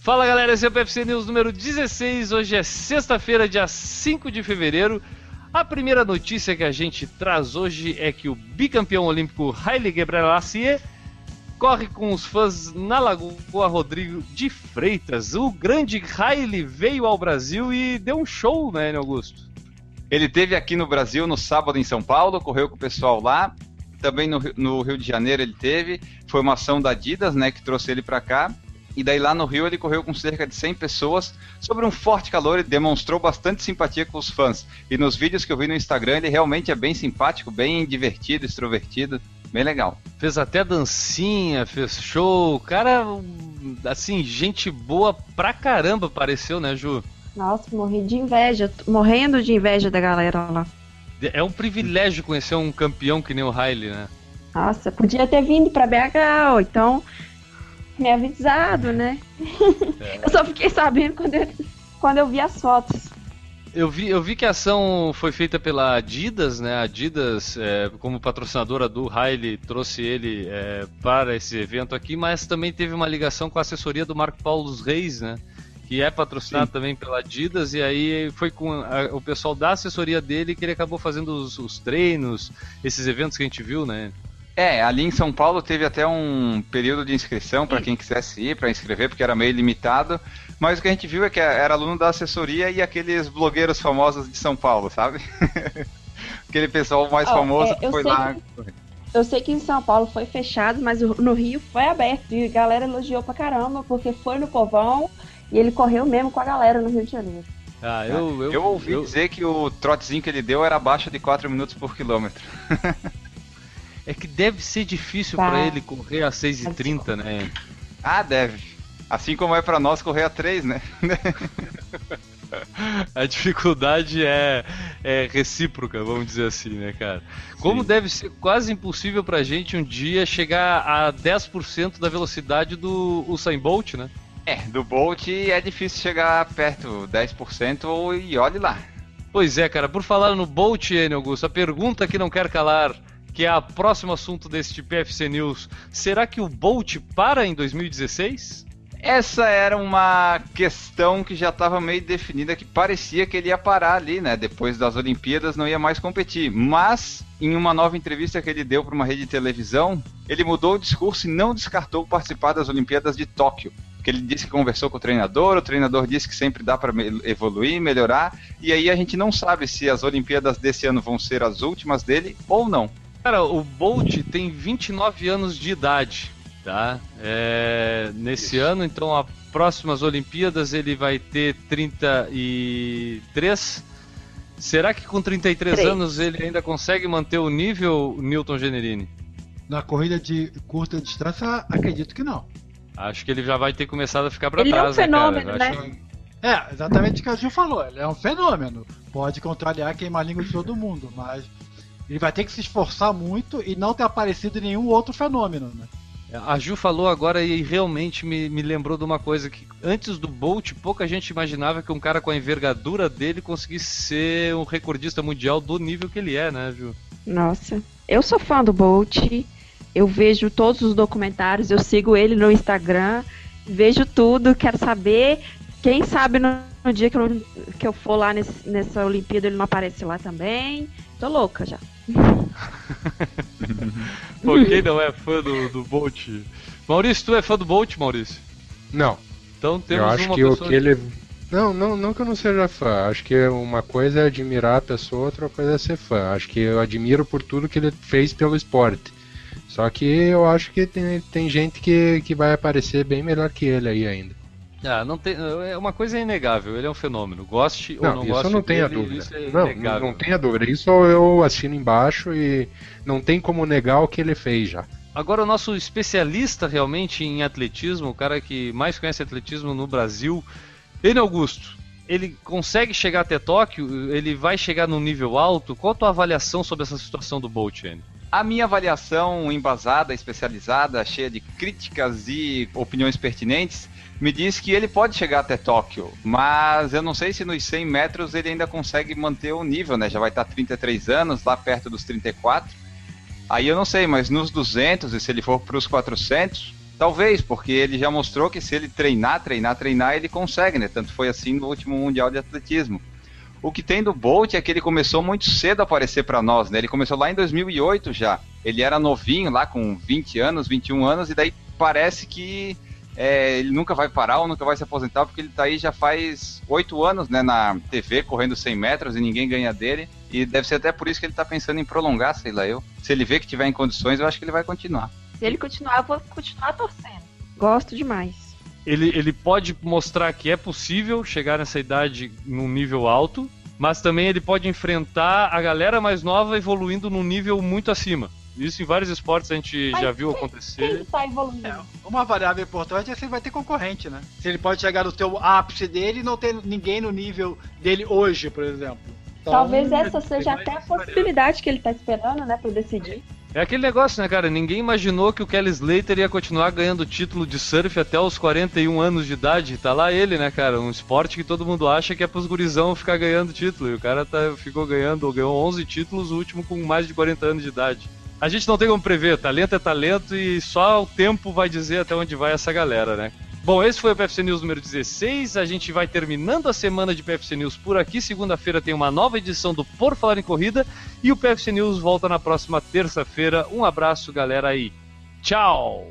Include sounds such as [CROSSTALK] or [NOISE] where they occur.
Fala galera, esse é o PFC News número 16. Hoje é sexta-feira, dia 5 de fevereiro. A primeira notícia que a gente traz hoje é que o bicampeão olímpico Haile Gebrselassie corre com os fãs na Lagoa Rodrigo de Freitas. O grande Haile veio ao Brasil e deu um show, né, Augusto? Ele teve aqui no Brasil no sábado em São Paulo, correu com o pessoal lá. Também no, no Rio de Janeiro ele teve. Foi uma ação da Adidas, né, que trouxe ele para cá. E daí lá no Rio ele correu com cerca de 100 pessoas sobre um forte calor e demonstrou bastante simpatia com os fãs. E nos vídeos que eu vi no Instagram ele realmente é bem simpático, bem divertido, extrovertido. Bem legal. Fez até dancinha, fez show. Cara, assim, gente boa pra caramba pareceu, né, Ju? Nossa, morri de inveja. Morrendo de inveja da galera lá. É um privilégio conhecer um campeão que nem o Riley, né? Nossa, podia ter vindo pra BH, ou então me avisado, né? É. Eu só fiquei sabendo quando eu, quando eu vi as fotos. Eu vi, eu vi que a ação foi feita pela Adidas, né? A Adidas, é, como patrocinadora do Riley, trouxe ele é, para esse evento aqui, mas também teve uma ligação com a assessoria do Marco Paulo dos Reis, né? Que é patrocinado Sim. também pela Adidas, e aí foi com a, o pessoal da assessoria dele que ele acabou fazendo os, os treinos, esses eventos que a gente viu, né? É, ali em São Paulo teve até um período de inscrição para quem quisesse ir para inscrever, porque era meio limitado. Mas o que a gente viu é que era aluno da assessoria e aqueles blogueiros famosos de São Paulo, sabe? [LAUGHS] Aquele pessoal mais oh, famoso é, que foi lá. Que, eu sei que em São Paulo foi fechado, mas no Rio foi aberto. E a galera elogiou pra caramba, porque foi no povão e ele correu mesmo com a galera no Rio de Janeiro. Ah, eu, eu, eu ouvi eu... dizer que o trotezinho que ele deu era abaixo de 4 minutos por quilômetro. [LAUGHS] É que deve ser difícil tá. para ele correr a 6h30, né? Ah, deve. Assim como é para nós correr a 3, né? [LAUGHS] a dificuldade é, é, recíproca, vamos dizer assim, né, cara? Como Sim. deve ser quase impossível pra gente um dia chegar a 10% da velocidade do Usain Bolt, né? É, do Bolt é difícil chegar perto, 10% e olhe lá. Pois é, cara, por falar no Bolt, Enio Augusto, a pergunta que não quer calar que é o próximo assunto deste PFC News. Será que o Bolt para em 2016? Essa era uma questão que já estava meio definida, que parecia que ele ia parar ali, né? Depois das Olimpíadas não ia mais competir. Mas, em uma nova entrevista que ele deu para uma rede de televisão, ele mudou o discurso e não descartou participar das Olimpíadas de Tóquio. Que ele disse que conversou com o treinador, o treinador disse que sempre dá para evoluir, melhorar, e aí a gente não sabe se as Olimpíadas desse ano vão ser as últimas dele ou não. Cara, o Bolt tem 29 anos de idade, tá? É, nesse Isso. ano, então, as próximas Olimpíadas ele vai ter 33. Será que com 33 3. anos ele ainda consegue manter o nível Newton Generini? Na corrida de curta distância, acredito que não. Acho que ele já vai ter começado a ficar para trás. Ele é um fenômeno, né? né? É, exatamente o que a Gil falou. Ele é um fenômeno. Pode contrariar queimar a língua de todo mundo, mas ele vai ter que se esforçar muito e não ter aparecido nenhum outro fenômeno, né? A Ju falou agora e realmente me, me lembrou de uma coisa que antes do Bolt, pouca gente imaginava que um cara com a envergadura dele conseguisse ser um recordista mundial do nível que ele é, né, Ju? Nossa, eu sou fã do Bolt, eu vejo todos os documentários, eu sigo ele no Instagram, vejo tudo, quero saber. Quem sabe no, no dia que eu, que eu for lá nesse, nessa Olimpíada ele não aparece lá também. Tô louca já. [LAUGHS] Pô, quem não é fã do, do Bolt? Maurício, tu é fã do Bolt, Maurício? Não. Então temos eu acho uma que o que ele não, não, não que eu não seja fã. Acho que uma coisa é admirar a pessoa, outra coisa é ser fã. Acho que eu admiro por tudo que ele fez pelo esporte. Só que eu acho que tem, tem gente que, que vai aparecer bem melhor que ele aí ainda. Ah, não tem, é uma coisa é inegável, ele é um fenômeno. Goste não, ou não isso goste não tenha dele, dúvida. É não, não, não tenha dúvida. Isso eu assino embaixo e não tem como negar o que ele fez já. Agora o nosso especialista realmente em atletismo, o cara que mais conhece atletismo no Brasil, ele Augusto. Ele consegue chegar até Tóquio? Ele vai chegar num nível alto? Qual a tua avaliação sobre essa situação do Bolt, N? A minha avaliação embasada, especializada, cheia de críticas e opiniões pertinentes, me diz que ele pode chegar até Tóquio, mas eu não sei se nos 100 metros ele ainda consegue manter o nível, né? Já vai estar 33 anos, lá perto dos 34. Aí eu não sei, mas nos 200 e se ele for para os 400, Talvez, porque ele já mostrou que se ele treinar, treinar, treinar, ele consegue, né? Tanto foi assim no último Mundial de Atletismo. O que tem do Bolt é que ele começou muito cedo a aparecer para nós, né? Ele começou lá em 2008 já. Ele era novinho lá com 20 anos, 21 anos e daí parece que é, ele nunca vai parar ou nunca vai se aposentar porque ele tá aí já faz 8 anos, né, na TV correndo 100 metros e ninguém ganha dele. E deve ser até por isso que ele tá pensando em prolongar, sei lá eu. Se ele vê que tiver em condições, eu acho que ele vai continuar. Se ele continuar, eu vou continuar torcendo. Gosto demais ele, ele pode mostrar que é possível chegar nessa idade num nível alto, mas também ele pode enfrentar a galera mais nova evoluindo num nível muito acima. Isso em vários esportes a gente mas já viu acontecer. Quem tá evoluindo? É, uma variável importante é se ele vai ter concorrente, né? Se ele pode chegar no teu ápice dele e não ter ninguém no nível dele hoje, por exemplo. Então, Talvez essa seja até a possibilidade que ele tá esperando, né, para decidir. É aquele negócio, né, cara? Ninguém imaginou que o Kelly Slater ia continuar ganhando título de surf até os 41 anos de idade. Tá lá ele, né, cara? Um esporte que todo mundo acha que é pros gurizão ficar ganhando título. E o cara tá, ficou ganhando, ganhou 11 títulos, o último com mais de 40 anos de idade. A gente não tem como prever, talento é talento e só o tempo vai dizer até onde vai essa galera, né? Bom, esse foi o PFC News número 16. A gente vai terminando a semana de PFC News por aqui. Segunda-feira tem uma nova edição do Por Falar em Corrida. E o PFC News volta na próxima terça-feira. Um abraço, galera aí. Tchau!